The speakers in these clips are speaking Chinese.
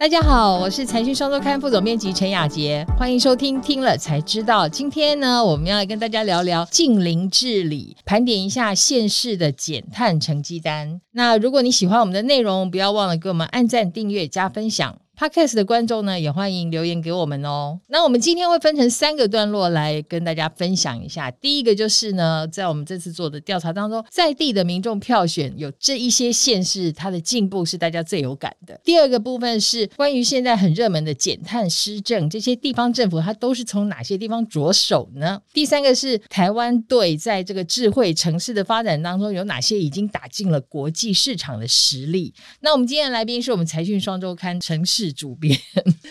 大家好，我是财讯双周刊副总编辑陈雅杰，欢迎收听听了才知道。今天呢，我们要来跟大家聊聊近邻治理，盘点一下县市的减碳成绩单。那如果你喜欢我们的内容，不要忘了给我们按赞、订阅、加分享。Podcast 的观众呢，也欢迎留言给我们哦。那我们今天会分成三个段落来跟大家分享一下。第一个就是呢，在我们这次做的调查当中，在地的民众票选有这一些县市，它的进步是大家最有感的。第二个部分是关于现在很热门的减碳施政，这些地方政府它都是从哪些地方着手呢？第三个是台湾队在这个智慧城市的发展当中有哪些已经打进了国际市场的实力？那我们今天的来宾是我们财讯双周刊城市。主编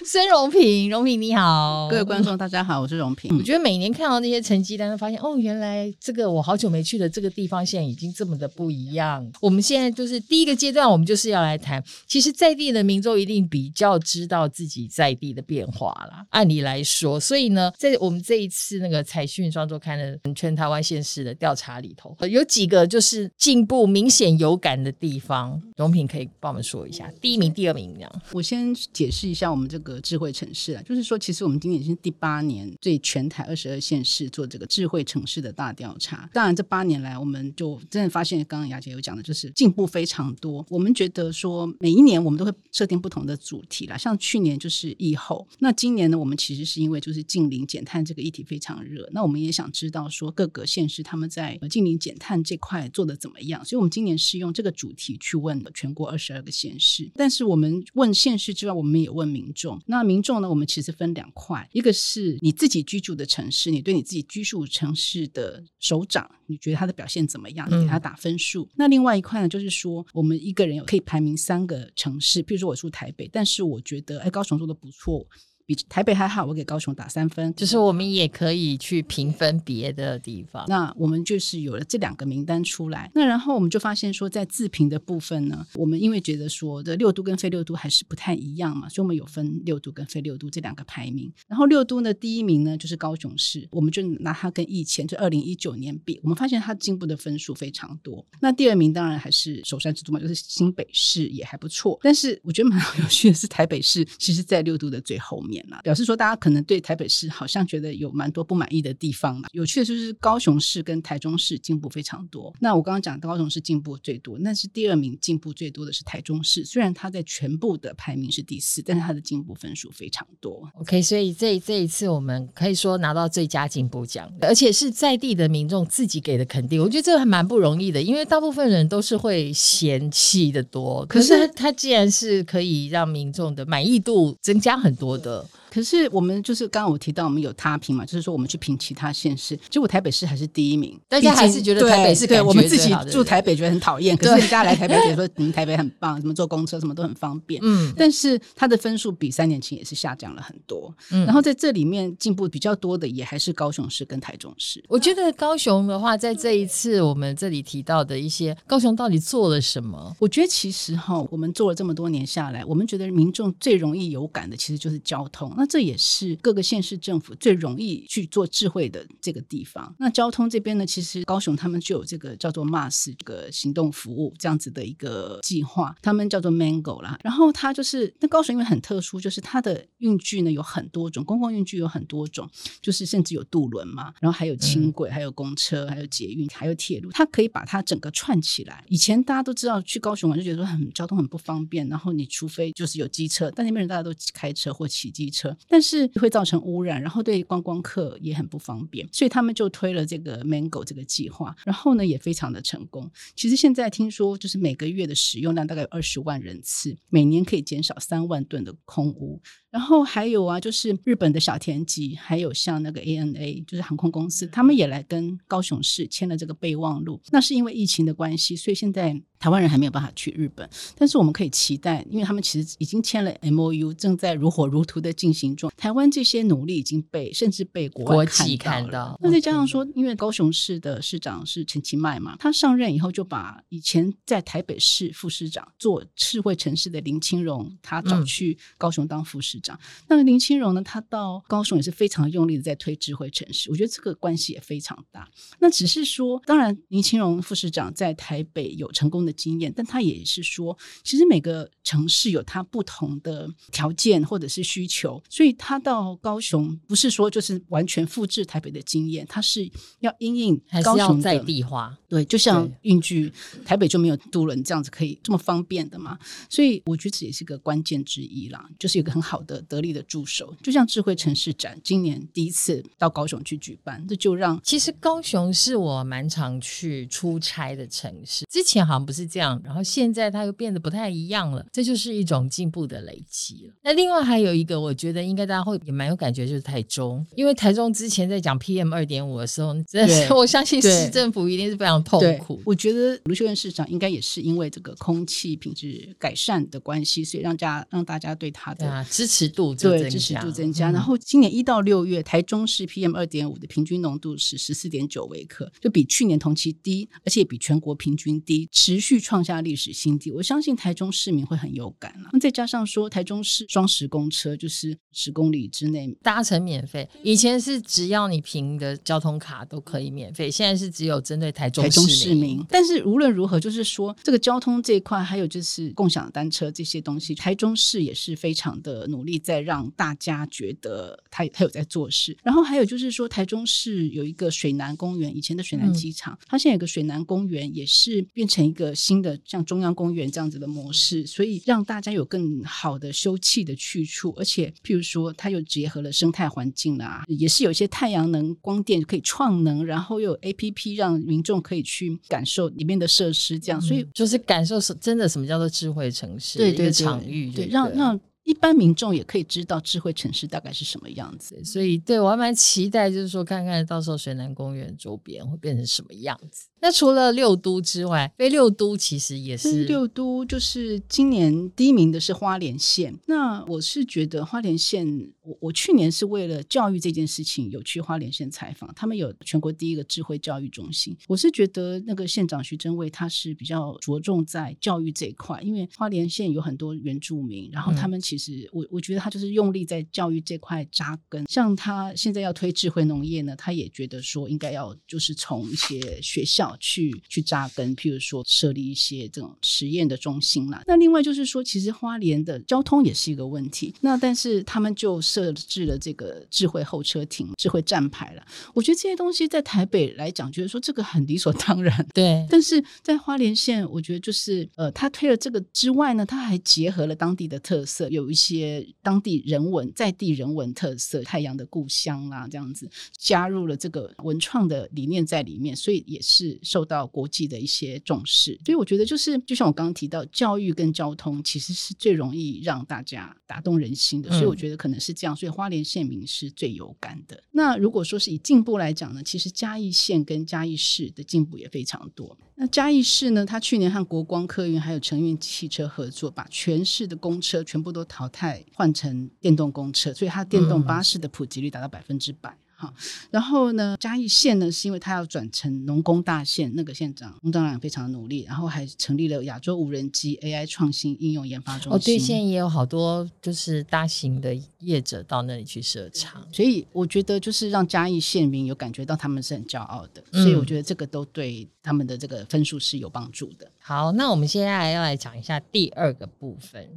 孙荣平，荣平你好，各位观众大家好，我是荣平。我觉得每年看到那些成绩单，发现哦，原来这个我好久没去的这个地方，现在已经这么的不一样。我们现在就是第一个阶段，我们就是要来谈，其实在地的民众一定比较知道自己在地的变化啦。按理来说，所以呢，在我们这一次那个财讯双周刊的全台湾县市的调查里头，有几个就是进步明显有感的地方，荣平可以帮我们说一下，第一名、第二名这样。我先。解释一下我们这个智慧城市啊，就是说，其实我们今年是第八年对全台二十二县市做这个智慧城市的大调查。当然，这八年来，我们就真的发现，刚刚雅姐有讲的，就是进步非常多。我们觉得说，每一年我们都会设定不同的主题啦，像去年就是疫后，那今年呢，我们其实是因为就是近邻减碳这个议题非常热，那我们也想知道说各个县市他们在近邻减碳这块做的怎么样，所以我们今年是用这个主题去问全国二十二个县市。但是我们问县市之外，我们也问民众，那民众呢？我们其实分两块，一个是你自己居住的城市，你对你自己居住城市的首长，你觉得他的表现怎么样？你给他打分数。那另外一块呢，就是说我们一个人有可以排名三个城市，比如说我住台北，但是我觉得哎，高雄做的不错。比台北还好，我给高雄打三分。就是我们也可以去评分别的地方。那我们就是有了这两个名单出来。那然后我们就发现说，在自评的部分呢，我们因为觉得说的六都跟非六都还是不太一样嘛，所以我们有分六都跟非六都这两个排名。然后六都呢，第一名呢就是高雄市，我们就拿它跟以前就二零一九年比，我们发现它进步的分数非常多。那第二名当然还是首善之都嘛，就是新北市也还不错。但是我觉得蛮 有趣的是，台北市其实在六都的最后面。表示说，大家可能对台北市好像觉得有蛮多不满意的地方有趣的就是高雄市跟台中市进步非常多。那我刚刚讲高雄市进步最多，那是第二名进步最多的是台中市。虽然它在全部的排名是第四，但是它的进步分数非常多。OK，所以这这一次我们可以说拿到最佳进步奖，而且是在地的民众自己给的肯定。我觉得这个还蛮不容易的，因为大部分人都是会嫌弃的多。可是他既然是可以让民众的满意度增加很多的。可是我们就是刚刚我提到我们有他评嘛，就是说我们去评其他县市，结果台北市还是第一名，大家还是觉得台北市对我们自己住台北觉得很讨厌，可是人家来台北觉得说你们台北很棒，什么坐公车什么都很方便，嗯，但是它的分数比三年前也是下降了很多，嗯，然后在这里面进步比较多的也还是高雄市跟台中市。我觉得高雄的话，在这一次我们这里提到的一些高雄到底做了什么？我觉得其实哈，我们做了这么多年下来，我们觉得民众最容易有感的其实就是交通，那。这也是各个县市政府最容易去做智慧的这个地方。那交通这边呢，其实高雄他们就有这个叫做 MAS 这个行动服务这样子的一个计划，他们叫做 Mango 啦。然后它就是那高雄因为很特殊，就是它的运具呢有很多种，公共运具有很多种，就是甚至有渡轮嘛，然后还有轻轨，还有公车，还有捷运，还有铁路，它可以把它整个串起来。以前大家都知道去高雄玩就觉得说很交通很不方便，然后你除非就是有机车，但那边人大家都开车或骑机车。但是会造成污染，然后对观光客也很不方便，所以他们就推了这个 Mango 这个计划，然后呢也非常的成功。其实现在听说，就是每个月的使用量大概有二十万人次，每年可以减少三万吨的空污。然后还有啊，就是日本的小田急，还有像那个 ANA，就是航空公司，他们也来跟高雄市签了这个备忘录。那是因为疫情的关系，所以现在。台湾人还没有办法去日本，但是我们可以期待，因为他们其实已经签了 M O U，正在如火如荼的进行中。台湾这些努力已经被甚至被国外看到。那再加上说，因为高雄市的市长是陈其迈嘛，他上任以后就把以前在台北市副市长做智慧城市的林清荣，他找去高雄当副市长。那林清荣呢，他到高雄也是非常用力的在推智慧城市，我觉得这个关系也非常大。那只是说，当然林清荣副市长在台北有成功。的经验，但他也是说，其实每个城市有它不同的条件或者是需求，所以他到高雄不是说就是完全复制台北的经验，他是要因应高雄在地化。对，就像对运具，台北就没有渡轮这样子可以这么方便的嘛，所以我觉得这也是个关键之一啦，就是有个很好的得力的助手，就像智慧城市展今年第一次到高雄去举办，这就让其实高雄是我蛮常去出差的城市，之前好像不是这样，然后现在它又变得不太一样了，这就是一种进步的累积了。那另外还有一个，我觉得应该大家会也蛮有感觉，就是台中，因为台中之前在讲 PM 二点五的时候，真的是我相信市政府一定是非常痛苦。我觉得卢秀燕市长应该也是因为这个空气品质改善的关系，所以让家让大家对他的啊，支持度就增对支持度增加。嗯然后今年一到六月，台中市 PM 二点五的平均浓度是十四点九微克，就比去年同期低，而且比全国平均低，持续创下历史新低。我相信台中市民会很有感了、那再加上说，台中市双十公车就是十公里之内。搭乘免费，以前是只要你凭的交通卡都可以免费，现在是只有针对台中台中市市民，但是无论如何，就是说这个交通这一块，还有就是共享单车这些东西，台中市也是非常的努力，在让大家觉得他他有在做事。然后还有就是说，台中市有一个水南公园，以前的水南机场，它现在有个水南公园，也是变成一个新的像中央公园这样子的模式，所以让大家有更好的休憩的去处，而且譬如说，它又结合了生态环境啦，也是有一些太阳能光电可以创能，然后又有 A P P 让民众可以去感受里面的设施，这样，所以就是感受是真的什么叫做智慧城市对对对场域，对，不让让一般民众也可以知道智慧城市大概是什么样子。所以对我还蛮期待，就是说看看到时候水南公园周边会变成什么样子。那除了六都之外，非六都其实也是六都就是今年第一名的是花莲县。那我是觉得花莲县，我我去年是为了教育这件事情有去花莲县采访，他们有全国第一个智慧教育中心。我是觉得那个县长徐祯卫他是比较着重在教育这一块，因为花莲县有很多原住民，然后他们其实、我我觉得他就是用力在教育这块扎根。像他现在要推智慧农业呢，他也觉得说应该要就是从一些学校去去扎根，譬如说设立一些这种实验的中心啦。那另外就是说，其实花莲的交通也是一个问题。那但是他们就设置了这个智慧候车亭、智慧站牌了。我觉得这些东西在台北来讲，觉得说这个很理所当然。对但是在花莲县，我觉得就是呃，他推了这个之外呢，他还结合了当地的特色，有一些当地人文、在地人文特色，太阳的故乡啦，这样子加入了这个文创的理念在里面，所以也是受到国际的一些重视。所以我觉得就是，就像我刚刚提到，教育跟交通其实是最容易让大家打动人心的，所以我嗯觉得可能是这样。所以花莲县民是最有感的。那如果说是以进步来讲呢，其实嘉义县跟嘉义市的进步也非常多。那嘉义市呢，它去年和国光客运还有成运汽车合作，把全市的公车全部都淘汰，换成电动公车，所以它电动巴士的普及率达到百分之百。好，然后呢，嘉义县呢，是因为他要转成农工大县，那个县长翁当然非常努力，然后还成立了亚洲无人机 AI 创新应用研发中心。哦，对，现在也有好多就是大型的业者到那里去设厂。所以我觉得就是让嘉义县民有感觉到他们是很骄傲的，嗯所以我觉得这个都对他们的这个分数是有帮助的。好，那我们现在要来讲一下第二个部分。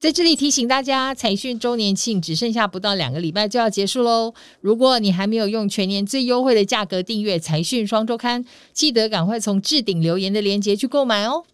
在这里提醒大家，财讯周年庆只剩下不到两个礼拜就要结束喽。如果你还没有用全年最优惠的价格订阅财讯双周刊，记得赶快从置顶留言的链接去购买哦。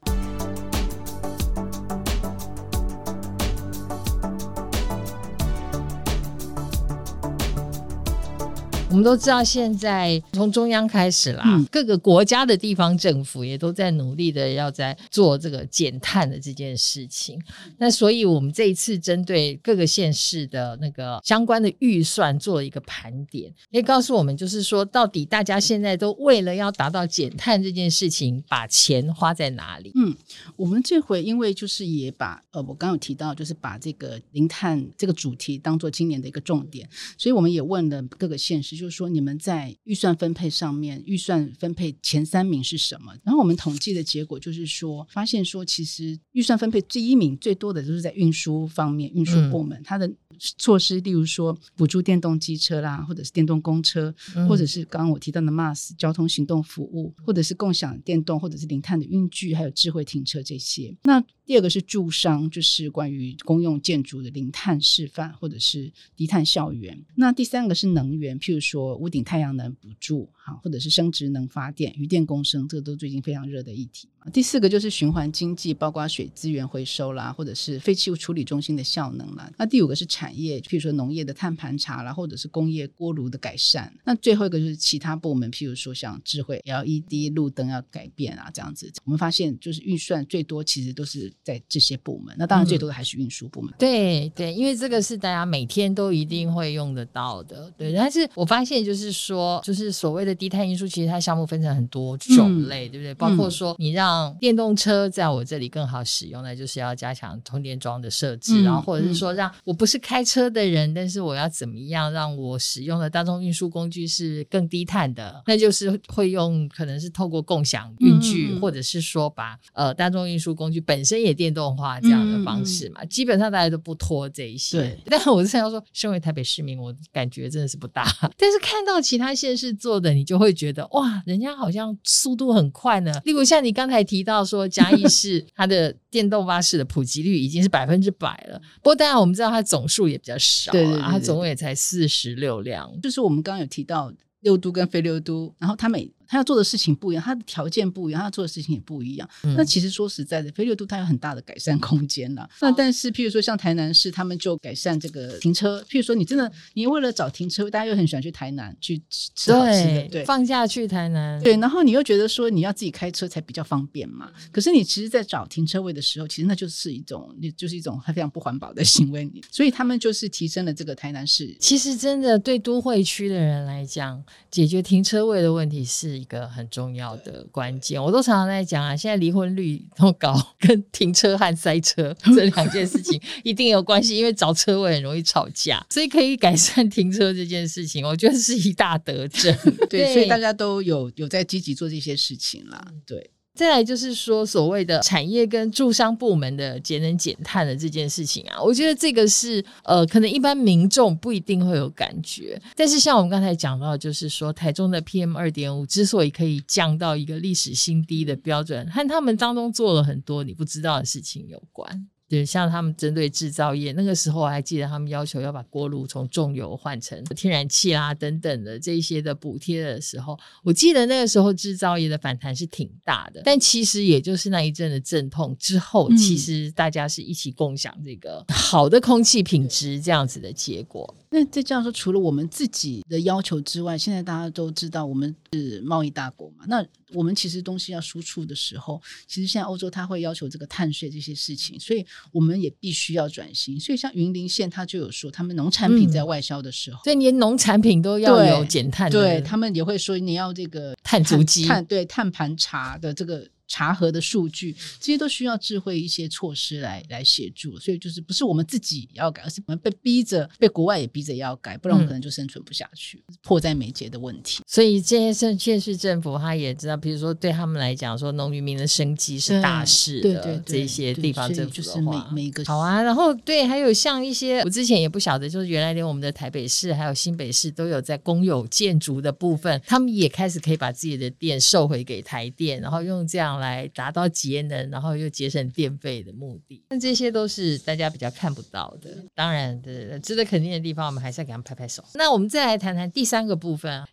我们都知道，现在从中央开始啦，嗯各个国家的地方政府也都在努力的要在做这个减碳的这件事情。那所以，我们这一次针对各个县市的那个相关的预算做了一个盘点，可以告诉我们，就是说，到底大家现在都为了要达到减碳这件事情，把钱花在哪里？嗯，我们这回因为就是也把呃，我刚刚有提到，就是把这个零碳这个主题当做今年的一个重点，所以我们也问了各个县市，就是说你们在预算分配上面，预算分配前三名是什么？然后我们统计的结果就是说，发现说其实预算分配第一名最多的就是在运输方面，运输部门它的措施，例如说补助电动机车啦，或者是电动公车，或者是刚刚我提到的 MAS 交通行动服务，或者是共享电动或者是零碳的运具，还有智慧停车这些。那第二个是住商，就是关于公用建筑的零碳示范或者是低碳校园。那第三个是能源，譬如说屋顶太阳能补助，哈，或者是生殖能发电、余电共生，这个都最近非常热的议题。第四个就是循环经济，包括水资源回收啦，或者是废弃物处理中心的效能啦。那第五个是产业，譬如说农业的碳盘查啦，或者是工业锅炉的改善。那最后一个就是其他部门，譬如说像智慧 LED 路灯要改变啊，这样子。我们发现就是预算最多，其实都是在这些部门。那当然最多的还是运输部门。对对，因为这个是大家每天都一定会用得到的。对，但是我发现就是说，就是所谓的低碳运输，其实它项目分成很多种类，对不对？包括说你让让电动车在我这里更好使用那，就是要加强充电桩的设置，然后或者是说，让我不是开车的人，但是我要怎么样让我使用的大众运输工具是更低碳的？那就是会用可能是透过共享运具，或者是说把呃大众运输工具本身也电动化这样的方式嘛。基本上大家都不拖这一些，但是我是要说，身为台北市民，我感觉真的是不大。但是看到其他县市做的，你就会觉得哇，人家好像速度很快呢。例如像你刚才。提到说嘉义 市它的电动巴士的普及率已经是百分之百了，不过当然我们知道它总数也比较少，对对，它总共也才四十六辆。就是我们刚刚有提到六都跟非六都，然后它每他要做的事情不一样，他的条件不一样，他要做的事情也不一样。那其实说实在的，飞六度它有很大的改善空间了。那但是，譬如说像台南市，他们就改善这个停车。譬如说，你真的你为了找停车位，大家又很喜欢去台南去吃好吃的，对，放假去台南，对。然后你又觉得说你要自己开车才比较方便嘛？可是你其实，在找停车位的时候，其实那就是一种，就是一种非常不环保的行为。所以他们就是提升了这个台南市。其实，真的对都会区的人来讲，解决停车位的问题是一个很重。要的关键，我都常常在讲啊。现在离婚率那么高，跟停车和塞车 这两件事情一定有关系，因为找车位很容易吵架，所以可以改善停车这件事情，我觉得是一大德政。对，所以大家都有有在积极做这些事情啦。对。再来就是说，所谓的产业跟驻商部门的节能减碳的这件事情啊，我觉得这个是呃，可能一般民众不一定会有感觉。但是像我们刚才讲到，就是说台中的 PM 二点五之所以可以降到一个历史新低的标准，和他们当中做了很多你不知道的事情有关。对，像他们针对制造业，那个时候我还记得他们要求要把锅炉从重油换成天然气啦等等的这些的补贴的时候，我记得那个时候制造业的反弹是挺大的。但其实也就是那一阵的阵痛之后，其实大家是一起共享这个好的空气品质这样子的结果。那再这样说，除了我们自己的要求之外，现在大家都知道我们是贸易大国嘛，那我们其实东西要输出的时候，其实现在欧洲它会要求这个碳税这些事情，所以。我们也必须要转型，所以像云林县，他就有说，他们农产品在外销的时候，所以连农产品都要有减碳，对他们也会说你要这个碳足迹，碳对碳盘查的这个。查核的数据，这些都需要智慧一些措施来来协助，所以就是不是我们自己要改，而是我们被逼着，被国外也逼着要改，不然我们可能就生存不下去，迫在眉睫的问题。所以这些县县市政府他也知道，比如说对他们来讲，说农渔民的生计是大事的，这些地方政府就是每每一个好啊。然后对，还有像一些我之前也不晓得，就是原来连我们的台北市还有新北市都有在公有建筑的部分，他们也开始可以把自己的电售回给台电，然后用这样。来达到节能，然后又节省电费的目的，那这些都是大家比较看不到的。当然，的值得肯定的地方，我们还是要给他们拍拍手。那我们再来谈谈第三个部分。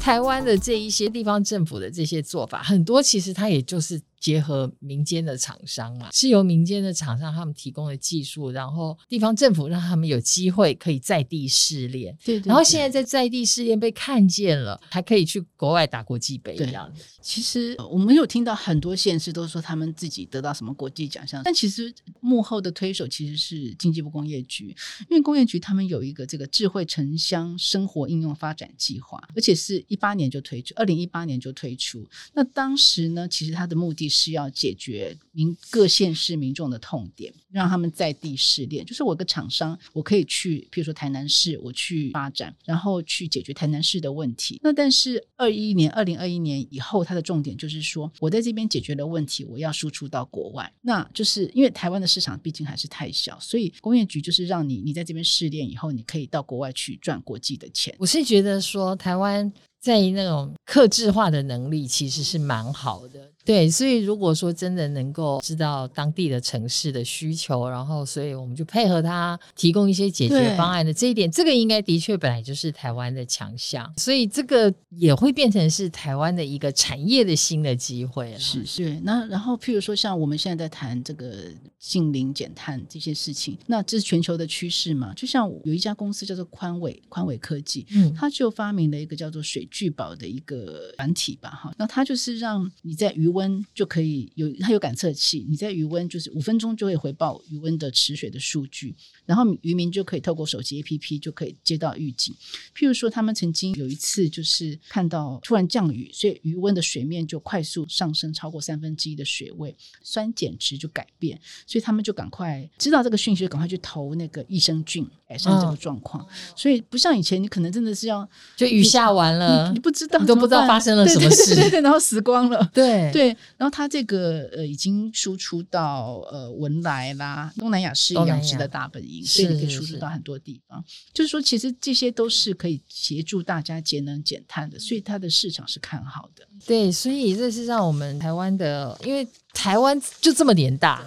台湾的这一些地方政府的这些做法，很多其实它也就是。结合民间的厂商嘛，是由民间的厂商他们提供的技术，然后地方政府让他们有机会可以在地试炼，对对，然后现在在在地试炼被看见了，还可以去国外打国际杯这样子。其实我们有听到很多县市都说他们自己得到什么国际奖项，但其实幕后的推手其实是经济部工业局，因为工业局他们有一个这个智慧城乡生活应用发展计划，而且是一八年就推出，二零一八年就推出。那当时呢，其实它的目的。是要解决民各县市民众的痛点，让他们在地试炼。就是我个厂商，我可以去，譬如说台南市，我去发展，然后去解决台南市的问题。那但是二一年、二零二一年以后，它的重点就是说，我在这边解决了问题，我要输出到国外。那就是因为台湾的市场毕竟还是太小，所以工业局就是让你你在这边试炼以后，你可以到国外去赚国际的钱。我是觉得说台湾。在那种克制化的能力其实是蛮好的。对，所以如果说真的能够知道当地的城市的需求，然后所以我们就配合他提供一些解决方案的这一点，这个应该的确本来就是台湾的强项，所以这个也会变成是台湾的一个产业的新的机会了。是是，那然后譬如说像我们现在在谈这个近零减碳这些事情，那这是全球的趋势嘛？就像有一家公司叫做宽伟宽伟科技，嗯，它就发明了一个叫做水聚宝的一个软体吧，哈，那它就是让你在余温就可以有，它有感测器，你在余温就是五分钟就会回报余温的池水的数据，然后渔民就可以透过手机 APP 就可以接到预警。譬如说，他们曾经有一次就是看到突然降雨，所以余温的水面就快速上升超过三分之一的水位，酸碱值就改变，所以他们就赶快知道这个讯息，就赶快去投那个益生菌改善这个状况。所以不像以前，你可能真的是要就雨下完了，你不知道，你都不知道发生了什么事，对对，然后死光了，对对。然后它这个呃已经输出到呃文莱啦，东南亚是养殖的大本营，所以你可以输出到很多地方。就是说，其实这些都是可以协助大家节能减碳的，所以它的市场是看好的。对，所以这是让我们台湾的，因为台湾就这么点大。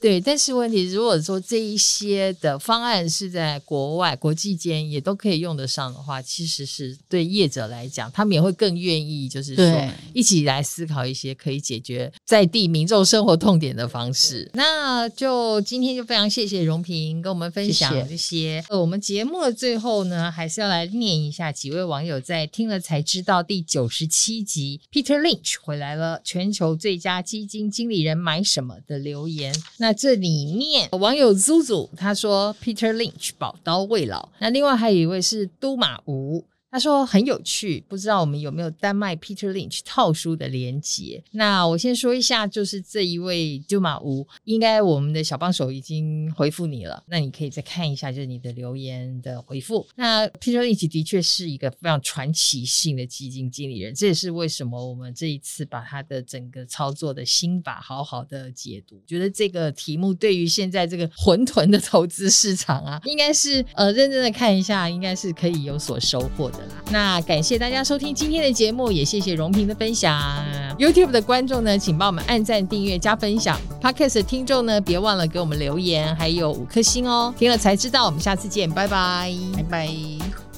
对，但是问题如果说这一些的方案是在国外、国际间也都可以用得上的话，其实是对业者来讲，他们也会更愿意，就是说一起来思考一些可以解决在地民众生活痛点的方式。那就今天就非常谢谢荣平跟我们分享这些。呃，我们节目的最后呢，还是要来念一下几位网友在听了才知道第九十七集 Peter Lynch 回来了，全球最佳基金经理人买什么的留言。那这里面网友 Zuzu 他说 Peter Lynch 宝刀未老，那另外还有一位是都马吴。他说很有趣，不知道我们有没有丹麦 Peter Lynch 套书的连接？那我先说一下，就是这一位就马乌，应该我们的小帮手已经回复你了，那你可以再看一下，就是你的留言的回复。那 Peter Lynch 的确是一个非常传奇性的基金经理人，这也是为什么我们这一次把他的整个操作的心法好好的解读。觉得这个题目对于现在这个混沌的投资市场啊，应该是呃认真的看一下，应该是可以有所收获的。那感谢大家收听今天的节目，也谢谢荣平的分享。YouTube 的观众呢，请帮我们按赞、订阅、加分享。Podcast 的听众呢，别忘了给我们留言，还有五颗星哦。听了才知道，我们下次见，拜拜，拜拜。